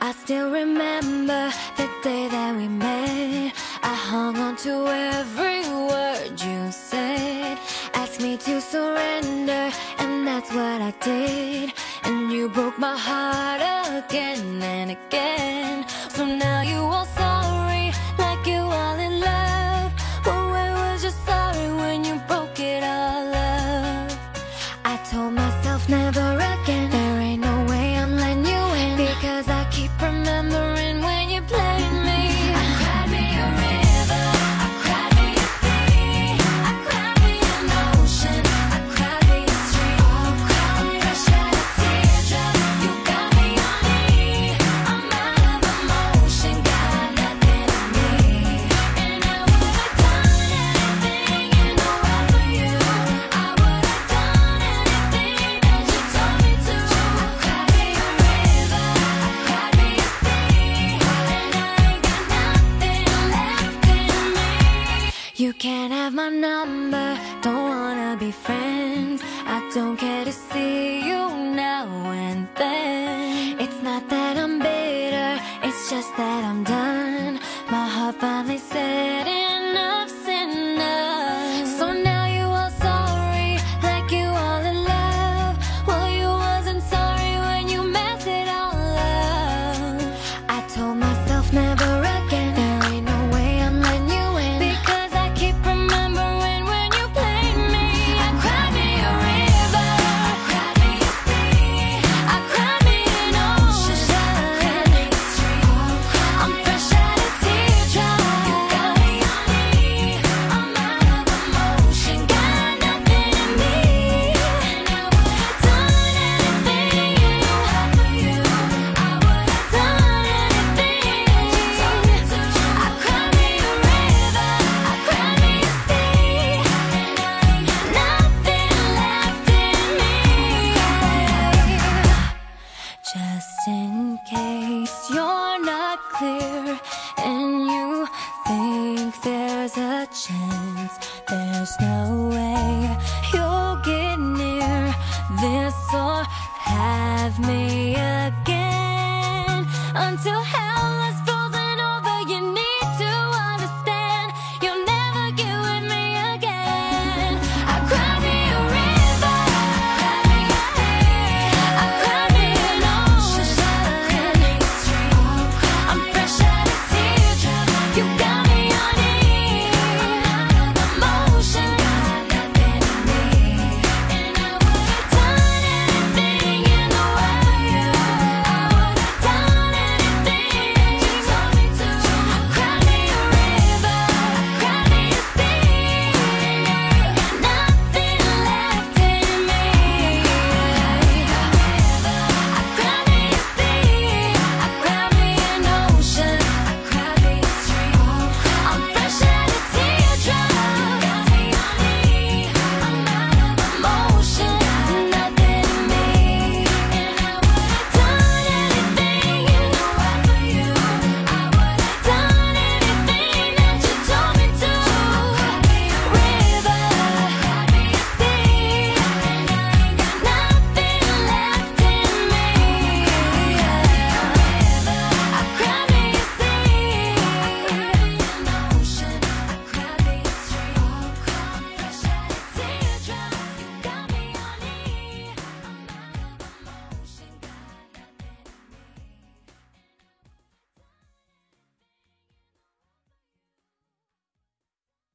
I still remember the day that we met. I hung on to every word you said. Asked me to surrender, and that's what I did. And you broke my heart again and again. So now you are sorry, like you all in love. But where was your sorry when you broke it all up? I told myself never. You can't have my number, don't wanna be friends. I don't care to see you now and then. It's not that I'm bitter, it's just that I'm done. My heart finally there's a chance, there's no way you'll get near this or have me again until hell.